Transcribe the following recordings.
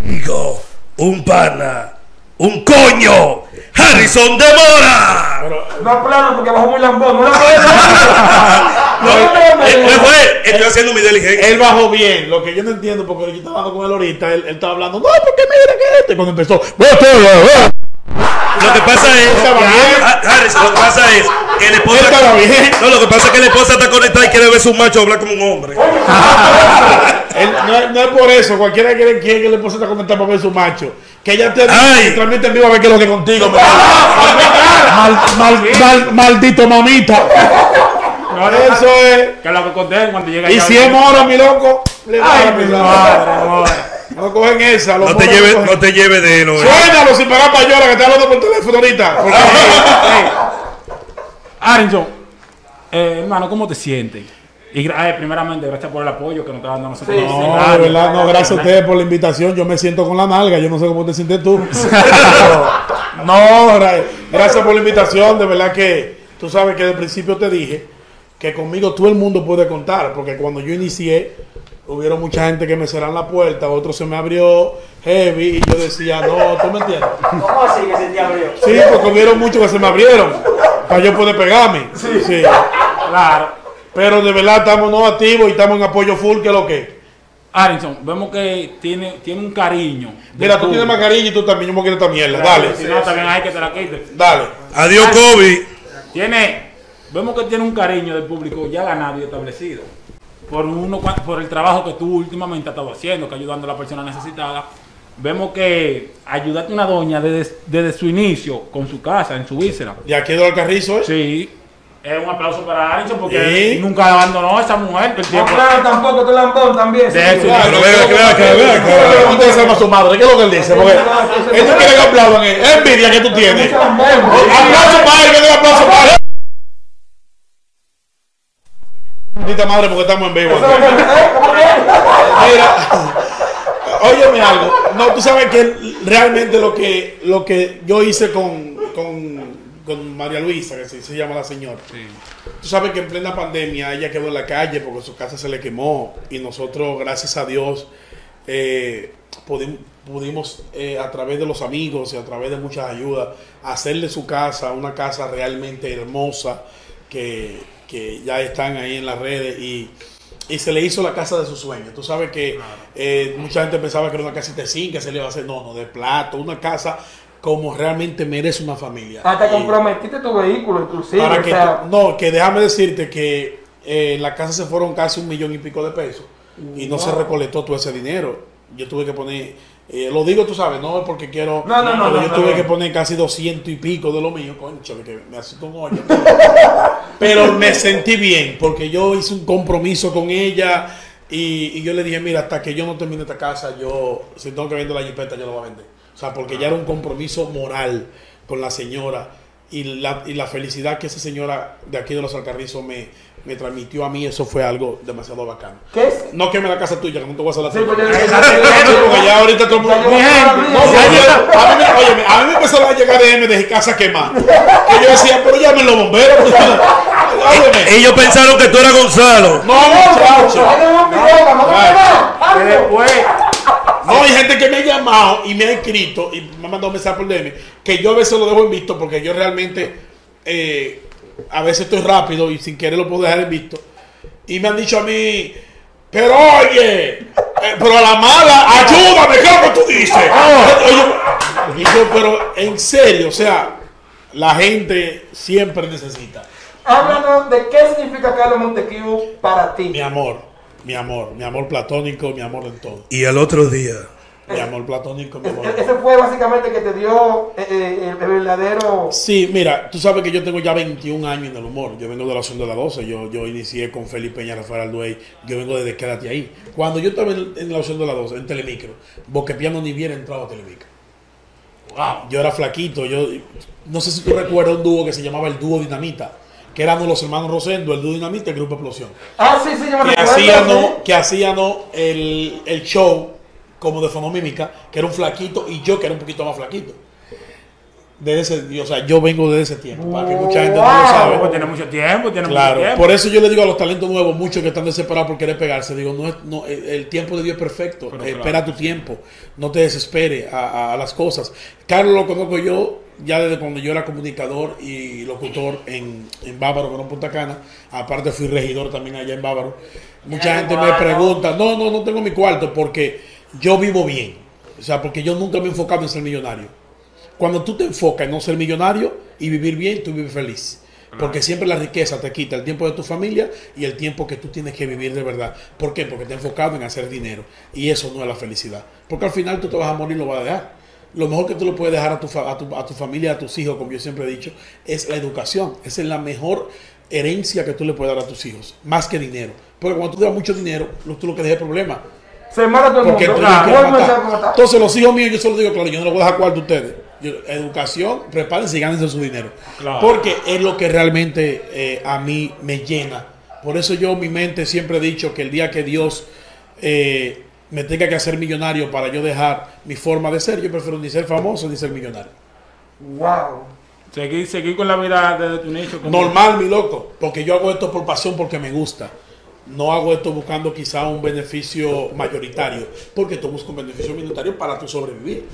Digo, un pana, un coño, Harrison de Mora. No aplaudan porque bajó muy lambón. No No, fue, estoy haciendo mi diligencia. Él bajó bien, lo que yo no entiendo, porque yo estaba hablando con él ahorita, él, él estaba hablando, no, porque mira que este, cuando empezó, Lo que pasa es, Harrison, lo que pasa es que la esposa, no, lo que pasa es que la esposa está conectada y quiere ver su macho hablar como un hombre. Él- no, es- no es por eso, cualquiera que le quiere que le pueda estar comentando para ver su macho. Que ella te transmite en vivo a ver qué es lo que contigo. Mal- mal- mal- maldito mamita. Eso es. Que lo que conté cuando llega Y si es moro, mi loco, le da Ay, mi madre, madre. No cogen esa. No te cogen. no te lleves de él, oye. Suénalo sin pagar payola que está hablando por teléfono ahorita. Arinson, eh, hermano, ¿cómo te sientes? Y eh, primeramente, gracias por el apoyo que nos está dando a nosotros. Sí, sí. No, de verdad, no, gracias a ustedes por la invitación. Yo me siento con la nalga, yo no sé cómo te sientes tú. no, gra- gracias por la invitación. De verdad que tú sabes que desde el principio te dije que conmigo todo el mundo puede contar, porque cuando yo inicié, hubieron mucha gente que me cerraron la puerta, otro se me abrió heavy y yo decía, no, ¿tú me entiendes? ¿Cómo así que se te abrió? Sí, porque hubieron muchos que se me abrieron para yo poder pegarme. Sí. Claro. Pero de verdad estamos no activos y estamos en apoyo full, que es lo que es. Arinson, vemos que tiene, tiene un cariño. Mira, tú tienes público. mascarilla y tú también. Yo me quiero esta mierda. Dale. Si no, también hay que te la quite. Dale. Adiós, Kobe. Tiene, vemos que tiene un cariño del público ya ganado y establecido. Por, uno, por el trabajo que tú últimamente has estado haciendo, que ayudando a la persona necesitada. Vemos que ayudaste a una doña desde, desde su inicio con su casa, en su víscera. Y aquí Eduardo Carrizo, ¿eh? Sí. Es un aplauso para Arinson porque Sí. nunca abandonó a esa mujer. que el No tiempo- aplaudan tampoco, tú lambón también. De Claro, Pero vea, que vea, que vea, que vea. Pregúntale a su madre, ¿qué es lo que él dice? Porque él no quiere que aplaudan. Es envidia que tú tienes. Aplauso para él, que dé aplauso para él. Maldita madre, porque estamos en vivo. ¿Eh? Mira, óyeme algo. No, tú sabes que realmente lo que, lo que yo hice con, con, con María Luisa, que se, se llama la señora. Tú sabes que en plena pandemia ella quedó en la calle porque su casa se le quemó y nosotros, gracias a Dios, eh, pudi- pudimos eh, a través de los amigos y a través de muchas ayudas hacerle su casa una casa realmente hermosa que, que ya están ahí en las redes y, y se le hizo la casa de sus sueños. Tú sabes que eh, mucha gente pensaba que era una casita de zinc, que se le iba a hacer, no, no, de plato, una casa como realmente merece una familia. Hasta Y- comprometiste tu vehículo, inclusive. para o que sea, no, que déjame decirte que eh, en la casa se fueron casi un millón y pico de pesos y no se recolectó todo ese dinero. Yo tuve que poner, eh, lo digo tú sabes, no es porque quiero, No, no, no, pero no, yo tuve que poner casi doscientos y pico de lo mío, concho, que me asustó un hoyo. pero me sentí bien porque yo hice un compromiso con ella y, y yo le dije, mira, hasta que yo no termine esta casa, yo, si tengo que vender la jipeta, yo la voy a vender. O sea, porque ya era un compromiso moral con la señora y la, y la felicidad que esa señora de aquí de los Alcarrizos me, me transmitió a mí, eso fue algo demasiado bacano. ¿Qué es? No queme la casa tuya, que no te voy a hacer la Sí, porque ya ahorita todo el mundo. A, mí, me- óyeme, a llegar DM de casa quemada. Que yo decía, pero llamen los bomberos. Óyeme. Ellos pensaron que tú eras Gonzalo. No, muchacho. Que después, No, hay gente que me ha llamado y me ha escrito y me ha mandado mensaje por DM que yo a veces lo dejo en visto porque yo realmente eh, a veces estoy rápido y sin querer lo puedo dejar en visto. Y me han dicho a mí, pero oye, eh, pero a la mala, ayúdame, ¿qué es lo que tú dices? Oye, pero en serio, o sea, la gente siempre necesita. Háblanos de qué significa Carlos Montequiu para ti. Mi amor, mi amor, mi amor platónico, mi amor en todo. Y al otro día, Mi amor platónico, mi amor. en E- Ese fue básicamente que te dio eh, eh, el verdadero. Sí, mira, tú sabes que yo tengo ya 21 años en el humor. Yo vengo de la Opción de la 12. Yo, yo inicié con Felipe Peña, Rafael Alduey. Yo vengo desde Quédate ahí. Cuando yo estaba en, en la Opción de la 12, en Telemicro, Boquepiano ni bien entraba a Telemicro. Wow. Yo era flaquito. Yo no sé si tú recuerdas un dúo que se llamaba el Dúo Dinamita, que éramos los hermanos Rosendo, el Dúo Dinamita y el Grupo Explosión. Ah, sí, sí, yo me Que hacían, que hacían el, el show como de fonomímica, que era un flaquito, y yo que era un poquito más flaquito. De ese, o sea, yo vengo de ese tiempo, para que mucha gente no lo sabe. Pues tiene mucho tiempo, tiene mucho Claro, tiempo. por eso yo le digo a los talentos nuevos, muchos que están desesperados por querer pegarse, digo, no, es- no el tiempo de Dios es perfecto, Pero Eh, claro. espera tu tiempo, no te desespere a, a- a las cosas. Carlos lo conozco yo ya desde cuando yo era comunicador y locutor en, en Bávaro, con Punta Cana, aparte fui regidor también allá en Bávaro. Mucha gente me pregunta, no, no, no tengo mi cuarto porque yo vivo bien, o sea, porque yo nunca me he enfocado en ser millonario. Cuando tú te enfocas en no ser millonario y vivir bien, tú vives feliz. Porque siempre la riqueza te quita el tiempo de tu familia y el tiempo que tú tienes que vivir de verdad. ¿Por qué? Porque te has enfocado en hacer dinero. Y eso no es la felicidad. Porque al final tú te vas a morir y lo vas a dejar. Lo mejor que tú le puedes dejar a tu, a tu, a tu familia, a tus hijos, como yo siempre he dicho, es la educación. Esa es la mejor herencia que tú le puedes dar a tus hijos. Más que dinero. Porque cuando tú das mucho dinero, lo- tú lo que dejas es problema. Se mata todo el Porque mundo. tú no quieres Vuelve a matar. ser como está. Entonces, los hijos míos, yo solo digo, claro, yo no les voy a dejar cuarto a ustedes. Educación, prepárense y gánense su dinero. Claro. Porque es lo que realmente eh, a mí me llena. Por eso yo, en mi mente, siempre he dicho que el día que Dios eh, me tenga que hacer millonario para yo dejar mi forma de ser, yo prefiero ni ser famoso ni ser millonario. Wow. Seguir, seguir con la vida desde tu nicho. como- Normal, mi loco, porque yo hago esto por pasión, porque me gusta. No hago esto buscando quizá un beneficio mayoritario, porque tú buscas un beneficio minoritario para tu sobrevivir.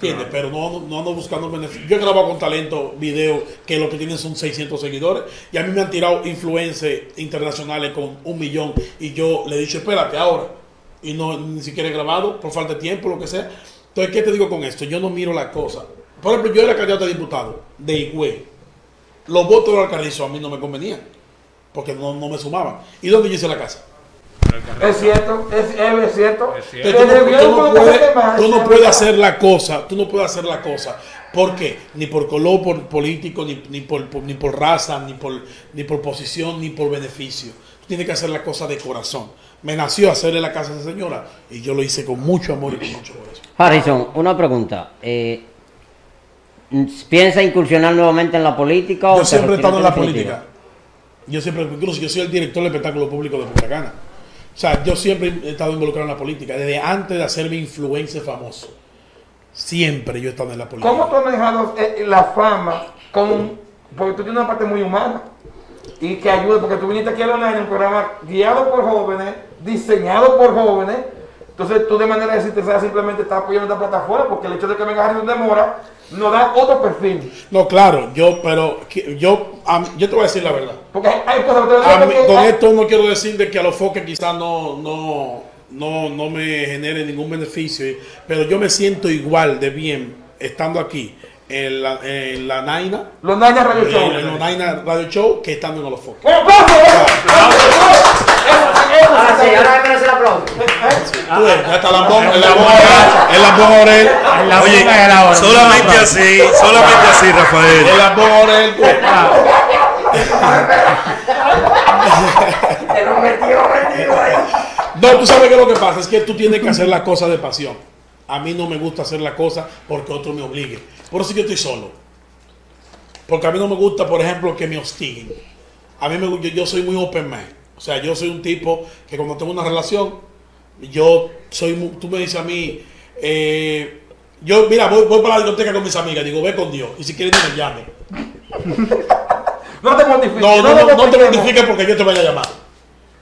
¿Entiendes? Pero no, no ando buscando beneficio. Yo he grabado con talento videos que lo que tienen son 600 seguidores y a mí me han tirado influencers internacionales con un millón y yo le he dicho, espérate ahora. Y no ni siquiera he grabado por falta de tiempo, lo que sea. Entonces, ¿qué te digo con esto? Yo no miro la cosa. Por ejemplo, yo era candidato a diputado de Higüey los votos de Alcarrizo a mí no me convenían, porque no, no me sumaban. ¿Y dónde yo hice la casa? Es cierto, es, es cierto. Es tú, no, tú puedes, tú no hacer la cosa, tú no puedes hacer la cosa. ¿Por qué? Ni por color por político, ni, ni, por, por- ni por raza, ni por, ni por posición, ni por beneficio. Tú tienes que hacer la cosa de corazón. Me nació hacerle la casa a esa señora y yo lo hice con mucho amor y con mucho corazón. Harrison, una pregunta. Eh, ¿Piensa incursionar nuevamente en la política? o Yo te siempre he estado en la política. Yo siempre, incluso yo soy el director del espectáculo público de Punta Cana. O sea, yo siempre he estado involucrado en la política, desde antes de hacerme influencer famoso. Siempre yo he estado en la política. ¿Cómo tú has manejado eh, la fama con... Porque tú tienes una parte muy humana y que ayuda, porque tú viniste aquí a la en un programa guiado por jóvenes, diseñado por jóvenes, entonces tú de manera desinteresada simplemente estás apoyando esta plataforma porque el hecho de que venga Harrison de Mora nos da otro perfil. No, claro, yo, pero yo, yo te voy a decir la verdad. Porque hay, cosas que A mí- con esto no quiero decir de que a los foques quizás no, no, no, no me genere ningún beneficio, pero yo me siento igual de bien estando aquí en la, en la Naina, los Naya Radio en, Show. en los Naina Radio Show, que estando en los foques. ¡Un aplauso! Ahora sí, ahora me el aplauso. Tú ves, ya está Lambón, el Lambón, el Lambón Aurel, En la Oye, boca de la hora. solamente así, solamente así, Rafael. tú ves. Te lo metió, metido ahí. No, tú sabes que lo que pasa es que tú tienes que hacer la cosa de pasión. A mí no me gusta hacer la cosa porque otro me obligue. Por eso yo estoy solo. Porque a mí no me gusta, por ejemplo, que me hostiguen. A mí me yo, yo soy muy open mind. O sea, yo soy un tipo que cuando tengo una relación, yo soy tú me dices a mí, eh, yo, mira, voy, voy para la discoteca con mis amigas, digo, ve con Dios. Y si quieres, no me llame. No te mortifiques. No, no, no, no te mortifiques. porque yo te vaya a llamar.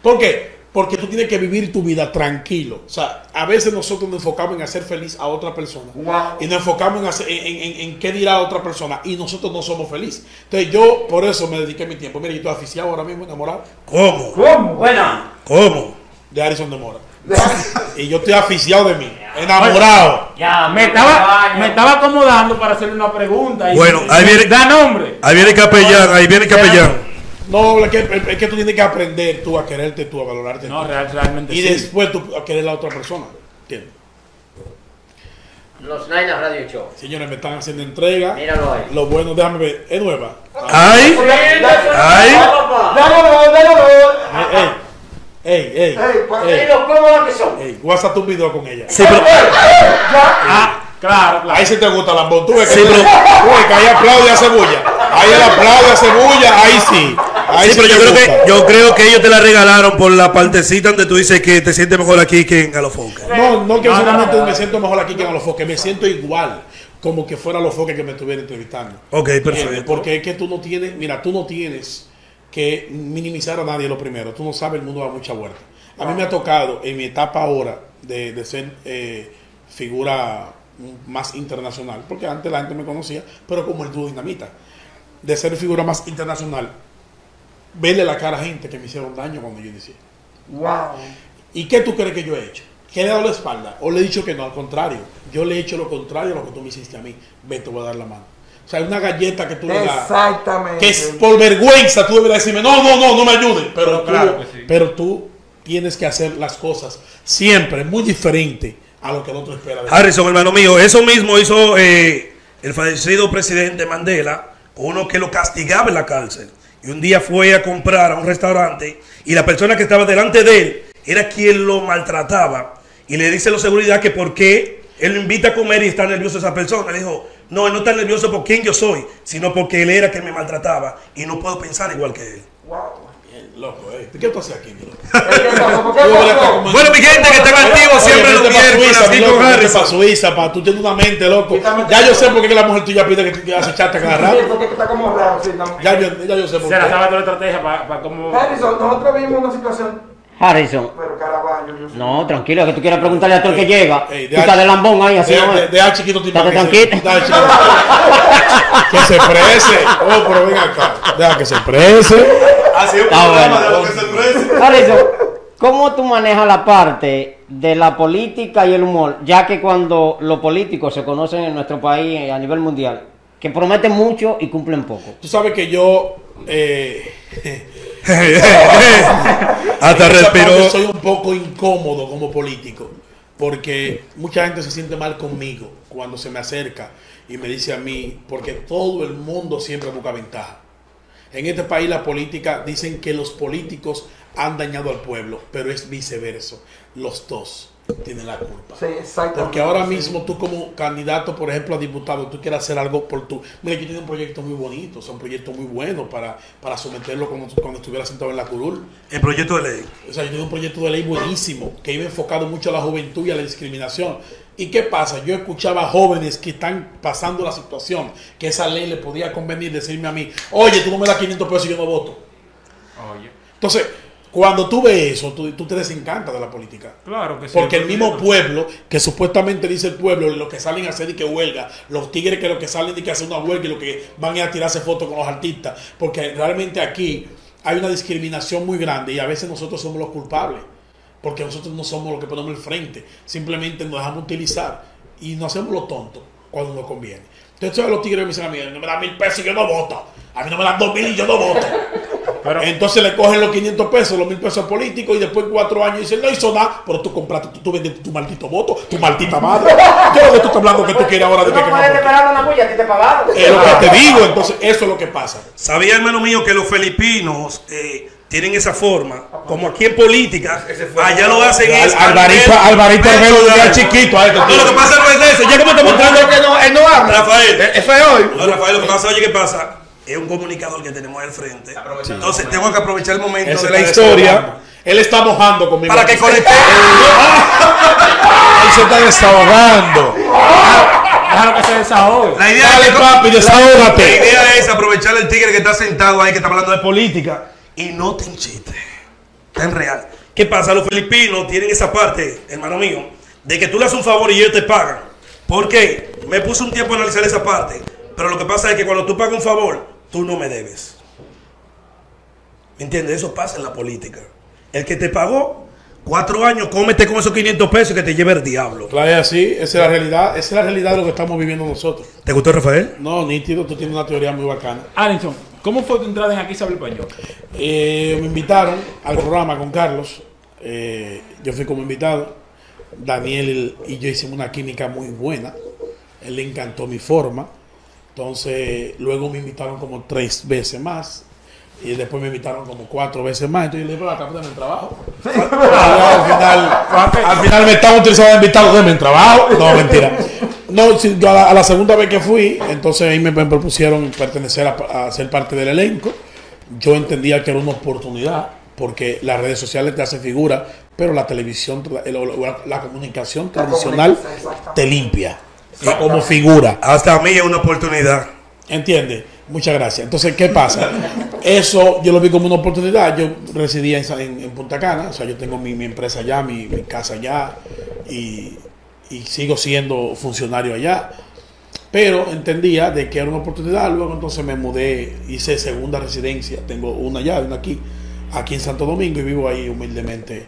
¿Por qué? Porque tú tienes que vivir tu vida tranquilo. O sea, a veces nosotros nos enfocamos en hacer feliz a otra persona. Wow. Y nos enfocamos en, hacer- en, en- en qué dirá otra persona. Y nosotros no somos felices. Entonces yo por eso me dediqué mi tiempo. Mira, yo estoy aficiado ahora mismo, enamorado ¿Cómo? ¿Cómo? Bueno, ¿Cómo? de Harrison de Mora. Y yo estoy aficiado de mí. Enamorado. ya. Me estaba, me estaba acomodando para hacerle una pregunta. y- Bueno, ahí viene- Da nombre. Ahí viene el capellán, ahí viene el capellán. No, es que, es que tú tienes que aprender tú a quererte tú, a valorarte No, tú. real- realmente Y sí. después tú a querer a la otra persona. ¿Entiendes? Los Nainas Radio Show. Señores, me están haciendo entrega. Míralo ahí. Lo bueno, déjame ver. Es nueva. Ay, ay. Ey, ey, ey, ey, pues, ey, los cómodos que son. ey, WhatsApp un video con ella. Sí, pero, Ah, claro, claro. Ahí sí te gusta Lambón. Tú ves que, Sí, tú- pero- que ahí aplaude a Cebulla. Ahí él aplaude a Cebulla. Ahí sí. Ahí sí, pero yo creo, que, yo creo que ellos te la regalaron por la partecita donde tú dices que te sientes mejor aquí que en Alofoca. No, no que No, no, solamente no. me siento mejor aquí que en los foques. Me siento igual. como que fuera los foques que me estuviera entrevistando. Ok, perfecto. Porque es que tú no tienes, mira, tú no tienes que minimizar a nadie lo primero. Tú no sabes, el mundo da mucha vuelta. A mí me ha tocado en mi etapa ahora de, de ser eh, figura más internacional, porque antes la gente me conocía, pero como el dúo dinamita, de ser figura más internacional, verle la cara a gente que me hicieron daño cuando yo inicié. Wow. ¿Y qué tú crees que yo he hecho? ¿Que le he dado la espalda? ¿O le he dicho que no? Al contrario, yo le he hecho lo contrario a lo que tú me hiciste a mí. Ven, te voy a dar la mano. O sea, una galleta que tú le das Exactamente. que es por vergüenza tú deberías decirme, no, no, no, no me ayudes. Pero, Pero tú, claro que sí. pero tú tienes que hacer las cosas siempre muy diferente a lo que el otro espera de ti. Harrison, hermano mío, eso mismo hizo eh, el fallecido presidente Mandela, uno que lo castigaba en la cárcel. Y un día fue a comprar a un restaurante y la persona que estaba delante de él era quien lo maltrataba. Y le dice a la seguridad que por qué él lo invita a comer y está nervioso esa persona. Le dijo, no, él no está nervioso por quién yo soy, sino porque él era quien me maltrataba y no puedo pensar igual que él. Wow. Bien, loco, eh. ¿Qué tú haces aquí, mi loco? ¿Qué pasó? ¿Por qué pasó? Bueno, mi gente que están activos Oye, siempre los miércoles Suiza, aquí mi loco, con vete Harrison. pa' Suiza, pa. Tú tienes una mente, loco. Ya yo todo. sé por qué que la mujer tuya pide que te haces chata cada Sí, rato. porque está como raro. Sí, no. Ya yo, ya yo sé por Se la qué. sabe toda la estrategia para cómo. Harrison, nosotros vimos una situación. Harrison. Pero Caraballo, yo sé. No, tranquilo, que tú quieres preguntarle a todo el que llega. Ey, Tú estás de lambón ahí, así Deja no de, es. deja al chiquito Timba Estate que se- tranquilo. deja al chiquito- que se prese. Oh, pero ven acá. Deja que se prese. Así es un Está programa bueno. de lo que se ofrece. Harrison, ¿cómo tú manejas la parte de la política y el humor? Ya que cuando los políticos se conocen en nuestro país eh, a nivel mundial, que prometen mucho y cumplen poco. Tú sabes que yo. Eh, Hasta respiró. Soy un poco incómodo como político. Porque mucha gente se siente mal conmigo cuando se me acerca y me dice a mí, porque todo el mundo siempre busca ventaja. En este país la política dicen que los políticos han dañado al pueblo, pero es viceversa. Los dos tienen la culpa. Sí, exactamente. Porque ahora Sí. mismo tú como candidato, por ejemplo, a diputado, tú quieres hacer algo por tu... Mira, yo tengo un proyecto muy bonito, o sea, un proyecto muy bueno para, para someterlo cuando, cuando estuviera sentado en la curul. El proyecto de ley. O sea, yo tengo un proyecto de ley buenísimo que iba enfocado mucho a la juventud y a la discriminación. ¿Y qué pasa? Yo escuchaba a jóvenes que están pasando la situación, que esa ley le podía convenir decirme a mí, oye, tú no me das 500 pesos y yo no voto. Oye. Entonces, cuando tú ves eso, tú, tú te desencantas de la política. Claro que sí. Porque el mismo pueblo, que supuestamente dice el pueblo, los que salen a hacer y que huelga, los tigres que lo que salen y que hacen una huelga y lo que van a tirarse fotos con los artistas, porque realmente aquí hay una discriminación muy grande y a veces nosotros somos los culpables, porque nosotros no somos los que ponemos el frente, simplemente nos dejamos utilizar y nos hacemos los tontos cuando nos conviene. Entonces los tigres me dicen a mí, no me dan mil pesos y yo no voto, a mí no me dan dos mil y yo no voto. Pero, Entonces le cogen los 500 pesos, los mil pesos políticos y después cuatro años dicen, no hizo nada, pero tú compraste, tú, tú vendiste tu maldito voto, tu maldita madre. ¿Qué es lo que tú estás hablando que tú quieres ahora de que, No que puedes no? esperar una bulla, a ti te pagaron. Es lo que te digo, entonces eso es lo que pasa. Sabía, hermano mío, que los filipinos eh, tienen esa forma, como aquí en política, allá lo hacen es Alvarito, Alvarito ya chiquito a este No, lo que pasa no es eso, ya como estamos entrando que no, él no habla. Rafael. Eso es hoy. No, Rafael, lo que pasa, oye, ¿qué pasa? Es un comunicador que tenemos al frente. Entonces tengo que aprovechar el momento de la historia. Él está mojando conmigo. para que conecte. Él se está desahogando. déjalo que se desahogue. La idea Dale, es que- papi, La desahógate. idea es aprovechar el tigre que está sentado ahí, que está hablando de política, y no te enchiste. Está en real. ¿Qué pasa? Los filipinos tienen esa parte, hermano mío, de que tú le haces un favor y ellos te pagan. ¿Por qué? Me puse un tiempo a analizar esa parte. Pero lo que pasa es que cuando tú pagas un favor, tú no me debes. ¿Me entiendes? Eso pasa en la política. El que te pagó cuatro años, cómete con esos 500 pesos que te lleve el diablo. Claro, es así, esa es la realidad, esa es la realidad de lo que estamos viviendo nosotros. ¿Te gustó, Rafael? No, nítido, tú tienes una teoría muy bacana. Alison, ¿cómo fue tu entrada en Aquí se habla español? Eh, me invitaron al programa con Carlos. eh, yo fui como invitado. Daniel y yo hicimos una química muy buena. Él le encantó mi forma. Entonces, luego me invitaron como tres veces más. Y después me invitaron como cuatro veces más. Entonces yo le dije, pero acá dame el trabajo. al, final, al final me estaban utilizando de invitado, dame el trabajo. No, mentira. No, a, la, a la segunda vez que fui, entonces ahí me, me propusieron pertenecer a, a ser parte del elenco. Yo entendía que era una oportunidad, porque las redes sociales te hacen figura, pero la televisión, la, la comunicación tradicional comunicación, te limpia. Eh, como figura. Hasta a mí es una oportunidad. ¿Entiendes? Muchas gracias. Entonces, ¿qué pasa? Eso yo lo vi como una oportunidad. Yo residía en, en Punta Cana, o sea, yo tengo mi, mi empresa allá, mi, mi casa allá, y, y sigo siendo funcionario allá. Pero entendía de que era una oportunidad. Luego entonces me mudé, hice segunda residencia. Tengo una allá, una aquí, aquí en Santo Domingo, y vivo ahí humildemente,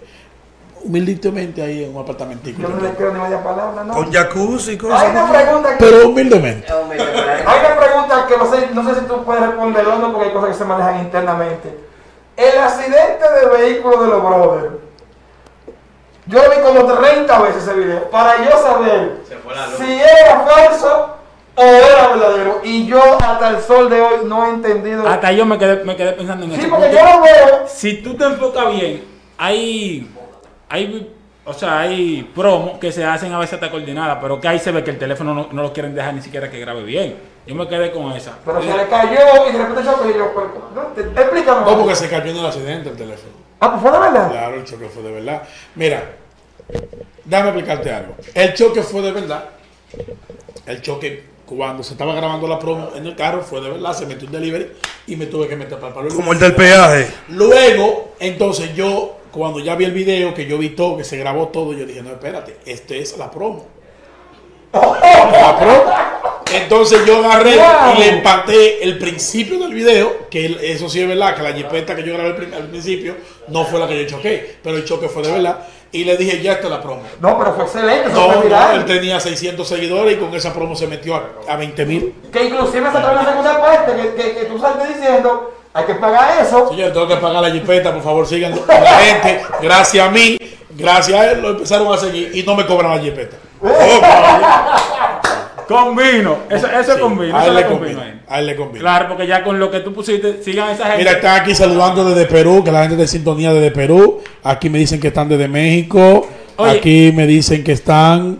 humildemente ahí en un apartamentico. Yo no le creo ni media palabra, ¿no? Con jacuzzi y Hay cosas. una pregunta que... Pero humildemente. Hay una pregunta que no sé, no sé si tú puedes responder o no, porque hay cosas que se manejan internamente. El accidente de vehículo de los brothers. Yo lo vi como 30 veces ese video. Para yo saber si era falso o era verdadero. Y yo hasta el sol de hoy no he entendido. Hasta yo me quedé, me quedé pensando en Sí, eso. porque porque yo lo veo. si tú te enfocas bien, hay, hay, o sea, hay promos que se hacen a veces hasta coordinadas, pero que ahí se ve que el teléfono no, no lo quieren dejar ni siquiera que grabe bien. Yo me quedé con esa. Pero se le cayó y de repente chocó y yo. no, te- Explícame. No, porque se cayó en el accidente el teléfono. Ah, pues fue de verdad. Claro, el choque fue de verdad. Mira, déjame explicarte algo. El choque fue de verdad. El choque, cuando se estaba grabando la promo en el carro, fue de verdad. Se metió un delivery y me tuve que meter para el palo. Como el del peaje. Luego, entonces yo, cuando ya vi el video, que yo vi todo, que se grabó todo, yo dije, no, espérate, esto es la promo. La promo. Entonces yo agarré Wow. y le empaté el principio del video, que eso sí es verdad, que la jipeta que yo grabé al prin- al principio no fue la que yo choqué, pero el choque fue de verdad. Y le dije, ya está la promo. No, pero fue excelente. No, fue no, él tenía 600 seguidores y con esa promo se metió a, a 20 mil. Que inclusive se trae una segunda parte que, que, que tú saltes diciendo, hay que pagar eso. Señor, tengo que pagar la jipeta, por favor, sigan la gente. Gracias a mí, gracias a él, lo empezaron a seguir y no me cobran la jipeta. Con vino, eso, eso es con vino. a eso él le es con vino conviene. ahí. A él le conviene. Claro, porque ya con lo que tú pusiste, sigan esa gente. Mira, están aquí saludando desde Perú, que la gente de sintonía desde Perú. Aquí me dicen que están desde México. Oye. Aquí me dicen que están.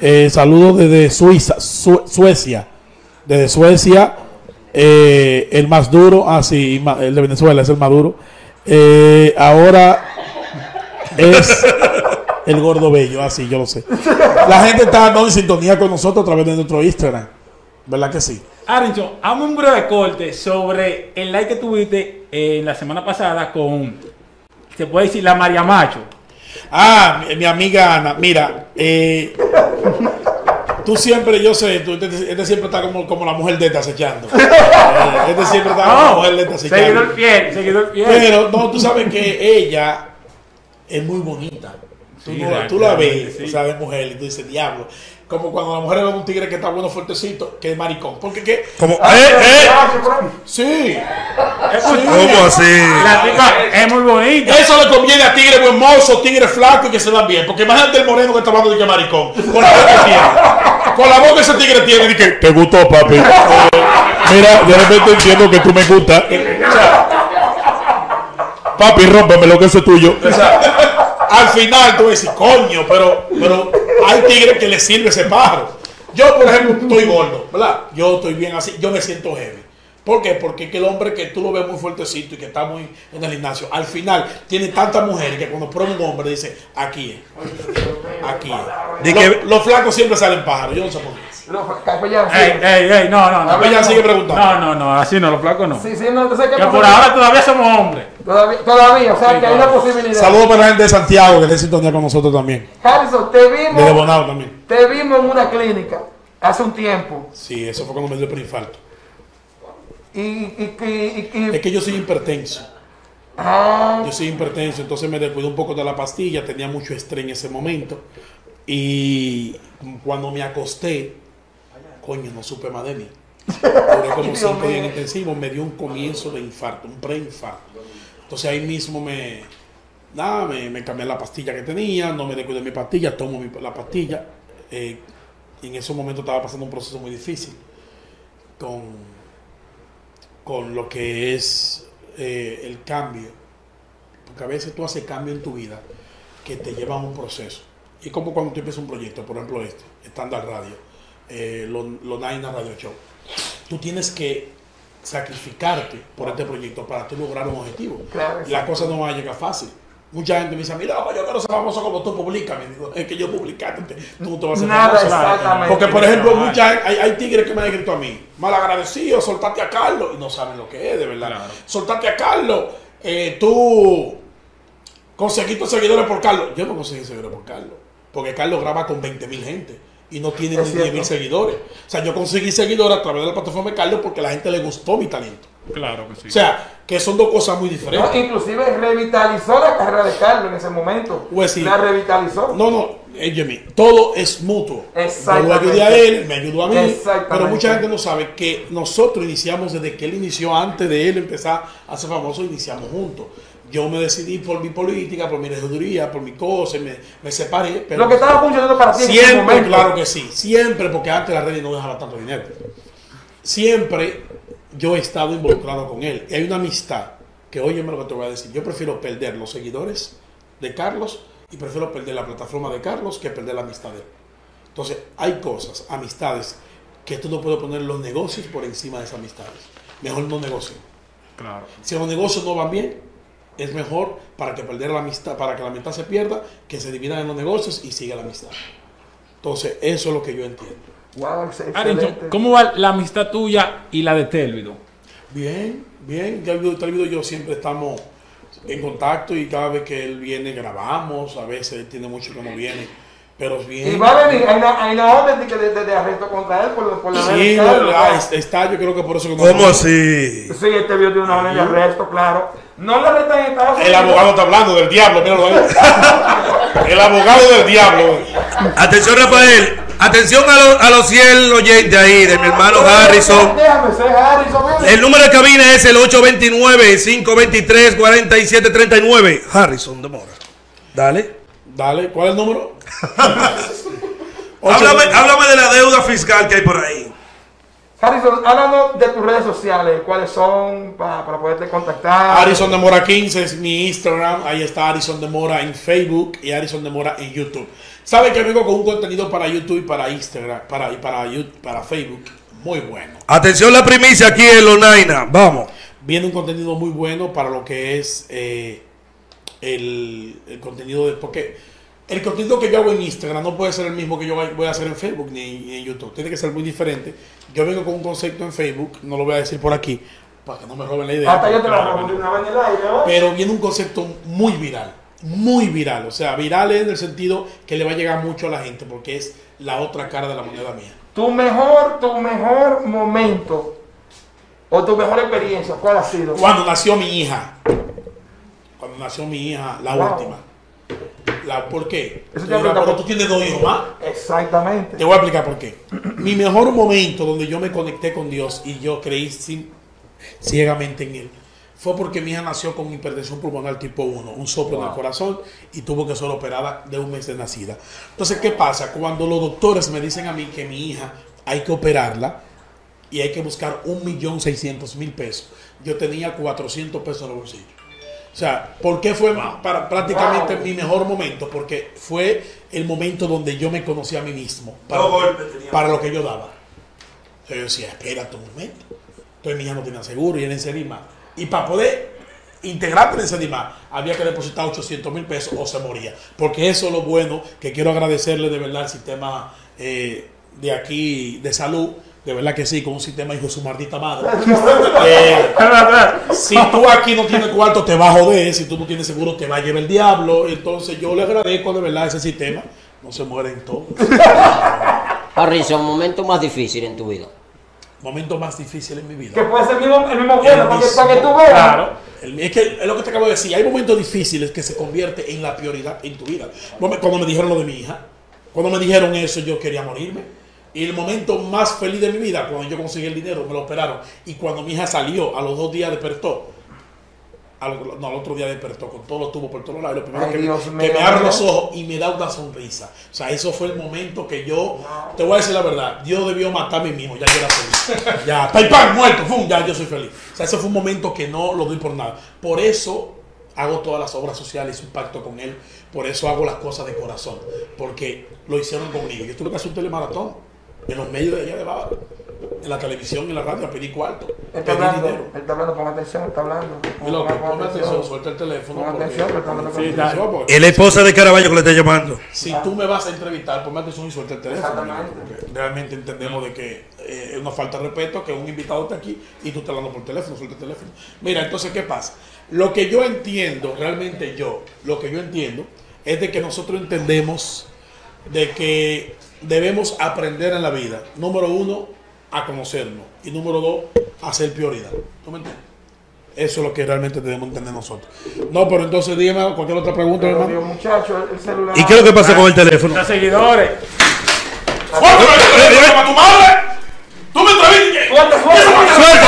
eh, saludos desde Suiza, Su- Suecia. Desde Suecia. Eh, el más duro. Ah, sí, el de Venezuela es el más duro. Eh, ahora es el gordo bello. Así, yo lo sé. La gente está no, en sintonía con nosotros a través de nuestro Instagram. ¿Verdad que sí? Arinson, hazme un breve corte sobre el like que tuviste eh, la semana pasada con, se puede decir, la María Macho. Ah, mi, mi amiga Ana, mira, eh, tú siempre, yo sé, tú, este, este siempre está como, como la mujer de esta acechando. Eh, este siempre está como la mujer de esta acechando. seguidor fiel, seguidor fiel. Pero no, tú sabes que ella es muy bonita. Tú, Sí, no- tú la ves, sí. o sea, de mujer, y tú dices, diablo. Como cuando la mujer ve un tigre que está bueno fuertecito, que es maricón. Porque que, Como, ¡eh, Ah, eh! ya, sí, ¿Cómo así? La tipa es muy bonita. eso le conviene a tigre buen mozo, tigre flaco y que se dan bien. Porque imagínate el moreno que está hablando de que maricón. Con la voz que tiene. Con la voz que ese tigre tiene, que te gustó, papi. Eh, mira, de repente entiendo que tú me gustas. O sea, papi, rómpeme lo que es tuyo. O sea, al final tú dices, coño, pero, pero hay tigres que le sirve ese pájaro. Yo, por ejemplo, estoy gordo, ¿verdad? Yo estoy bien así, yo me siento heavy. ¿Por qué? Porque es que el hombre que tú lo ves muy fuertecito y que está muy en el gimnasio, al final tiene tantas mujeres que cuando prueba un hombre dice, aquí es, aquí es. Lo- que- los flacos siempre salen pájaros, yo no sé por qué. Capellán. Ey, ey, ey, no, no, no. A ella sigue preguntando. No, no, no, así no, los flacos no. Sí, sí, no, entonces, ¿qué Que por ahora todavía somos hombres. Todavía, todavía, o sea, Sí, que hay una posibilidad. Saludos para la gente de Santiago que está en sintonía con nosotros también. Harrison, te De vimos, Bonao también. te vimos en una clínica hace un tiempo. Sí, eso fue cuando me dio el preinfarto. Y, y, y, y- Es que yo soy hipertenso. ah, Yo soy hipertenso, entonces me descuidé un poco de la pastilla, tenía mucho estrés en ese momento. Y cuando me acosté, coño, no supe más de mí. Duré como cinco días intensivos, me dio un comienzo de infarto, un preinfarto. Entonces ahí mismo me, nada, me, cambié la pastilla que tenía, no me descuidé de mi pastilla, tomo la pastilla. Eh, y en ese momento estaba pasando un proceso muy difícil con, con lo que es eh, el cambio. Porque a veces tú haces cambio en tu vida que te lleva a un proceso. Y como cuando tú empiezas un proyecto, por ejemplo este, Standard Radio, eh, lo, lo Radio Show. Tú tienes que sacrificarte por este proyecto para tú lograr un objetivo. Claro, La cosa no va a llegar fácil. Mucha gente me dice, mira, yo quiero ser famoso como tú, publicame. Digo, es que yo publicarte, tú no te vas a hacer Nada, famoso. exactamente. Porque, por ejemplo, mucha, hay, hay tigres que me han escrito a mí, malagradecido, soltate a Carlos, y no saben lo que es, de verdad. Claro. Soltate a Carlos, eh, tú conseguiste seguidores por Carlos. Yo no conseguí seguidores por Carlos, porque Carlos graba con 20 mil gente y no tiene ni 10 mil seguidores. O sea, yo conseguí seguidores a través de la plataforma de Carlos porque la gente le gustó mi talento. Claro que sí. O sea, que son dos cosas muy No, diferentes. inclusive revitalizó la carrera de Carlos en ese momento. Pues sí. La revitalizó. No, no, óyeme, todo es mutuo. Yo lo Exactamente. ayudé a él, me ayudó a mí. Exactamente. Pero mucha gente no sabe que nosotros iniciamos desde que él inició, antes de él empezar a ser famoso, iniciamos juntos. Yo me decidí por mi política, por mi regiduría, por mi cosa, y me, me separé. Pero Lo que estaba funcionando para ti en ese Siempre, momento. claro que sí. Siempre, porque antes las redes no dejaban tanto dinero. Siempre yo he estado involucrado con él. Y hay una amistad que, óyeme lo que te voy a decir. Yo prefiero perder los seguidores de Carlos y prefiero perder la plataforma de Carlos que perder la amistad de él. Entonces, hay cosas, amistades, que tú no puedes poner los negocios por encima de esas amistades. Mejor no negocio. Claro. Si los negocios no van bien, es mejor para que perder la amistad, para que la amistad se pierda, que se dividan en los negocios y siga la amistad. Entonces, eso es lo que yo entiendo. Wow, excelente. ¿cómo va la amistad tuya y la de Telvido? Bien, bien. Telvido y yo siempre estamos en contacto y cada vez que él viene grabamos. A veces él tiene mucho que no viene, pero bien. Y va a venir, hay una, hay una orden de, de, arresto contra él por, por la Sí, no, ah, está, yo creo que por eso que no- ¿Cómo así? Sí, este vio tiene una orden de arresto, claro. No le arrestan en Estados El Unidos. abogado está hablando del diablo, míralo ahí. El abogado del diablo. Atención, Rafael. Atención a, los- a los 100 oyentes ahí de mi hermano Harrison. Déjame ser Harrison. mire. El número de cabina es el 829-523-4739. Harrison de Mora. Dale. Dale, ¿cuál es el número? Háblame, háblame de la deuda fiscal que hay por ahí. Harrison, háblanos de tus redes sociales. ¿Cuáles son para, para poderte contactar? Arison de Mora 15 es mi Instagram. Ahí está Arison de Mora en Facebook y Arison de Mora en YouTube. Saben que vengo con un contenido para YouTube y para Instagram para, y para, Yu- para Facebook muy bueno. Atención la primicia aquí en Lonaina. Vamos. Viene un contenido muy bueno para lo que es eh, el, el contenido de. Porque el contenido que yo hago en Instagram no puede ser el mismo que yo voy a hacer en Facebook ni en YouTube. Tiene que ser muy diferente. Yo vengo con un concepto en Facebook, no lo voy a decir por aquí, para que no me roben la idea. Hasta yo te la robo una vez en el aire, ¿no? Pero viene un concepto muy viral, muy viral. O sea, viral en el sentido que le va a llegar mucho a la gente porque es la otra cara de la moneda mía. Tu mejor, tu mejor momento o tu mejor experiencia, ¿cuál ha sido? Cuando nació mi hija, cuando nació mi hija, la Wow. última. La, ¿Por qué? Eso Tú te pero tú tienes dos hijos más. Exactamente. Te voy a explicar por qué. Mi mejor momento donde yo me conecté con Dios y yo creí sin- ciegamente en Él fue porque mi hija nació con hipertensión pulmonar tipo 1, un soplo en el corazón y tuvo que ser operada de un mes de nacida. Entonces, ¿qué pasa? Cuando los doctores me dicen a mí que mi hija hay que operarla y hay que buscar un millón seiscientos mil pesos, yo tenía 400 pesos en el bolsillo. O sea, ¿por qué fue para, prácticamente Wow. mi mejor momento? Porque fue el momento donde yo me conocí a mí mismo. Para, para lo que yo daba. Entonces yo decía, espérate un momento. Entonces mi hija no tenía seguro y era en Sedima. Y para poder integrarte en Sedima, había que depositar 800 mil pesos o se moría. Porque eso es lo bueno que quiero agradecerle de verdad al sistema eh, de aquí de salud. De verdad que sí, con un sistema hijo de su maldita madre. Eh, si tú aquí no tienes cuarto, te va a joder. Si tú no tienes seguro, te va a llevar el diablo. Entonces, yo le agradezco de verdad ese sistema. No se mueren todos. Harrison, momento más difícil en tu vida. Momento más difícil en mi vida. Que puede ser el mismo, el mismo El bueno, que, mismo, para que tú veas. Claro. El- Es que es lo que te acabo de decir. Hay momentos difíciles que se convierte en la prioridad en tu vida. Cuando me dijeron lo de mi hija, cuando me dijeron eso, yo quería morirme. Y el momento más feliz de mi vida, cuando yo conseguí el dinero, me lo operaron. Y cuando mi hija salió, a los dos días despertó. Al, no, al otro día despertó con todos los tubos por todos lados. y Lo primero Ay, que, Dios que mío. me abre los ojos y me da una sonrisa. O sea, eso fue el momento que yo, te voy a decir la verdad, Dios debió matarme mismo, ya yo era feliz. ya, ¡pam, muerto, ¡fum! ya yo soy feliz. O sea, ese fue un momento que no lo doy por nada. Por eso hago todas las obras sociales, hice un pacto con él. Por eso hago las cosas de corazón. Porque lo hicieron conmigo. Yo tuve que hacer un telemaratón en los medios de allá de Bávaro. en la televisión y en la radio a pedir cuarto, Él está pedir hablando, dinero. él está hablando, pon atención, está hablando. Ponme atención, suelta el teléfono. Pon porque- atención, que está hablando Sí, contigo. está- atención, porque Es la esposa de Caraballo que le está llamando. Si tú me vas a entrevistar, ponme atención y suelta el teléfono. Exactamente. porque realmente entendemos de que eh, es una falta de respeto que un invitado esté aquí y tú estás hablando por teléfono, suelta el teléfono. Mira, entonces, ¿qué pasa? Lo que yo entiendo, realmente yo, lo que yo entiendo, es de que nosotros entendemos de que debemos aprender en la vida. Número uno, a conocernos. Y número dos, a ser prioridad. ¿Tú me entiendes? Eso es lo que realmente debemos entender nosotros. No, pero entonces dígame cualquier otra pregunta, pero, hermano. ¿Y qué es lo que pasa con el ah, teléfono? Los seguidores. ¿Cuánto me tu madre? ¿Tú me entrevistas?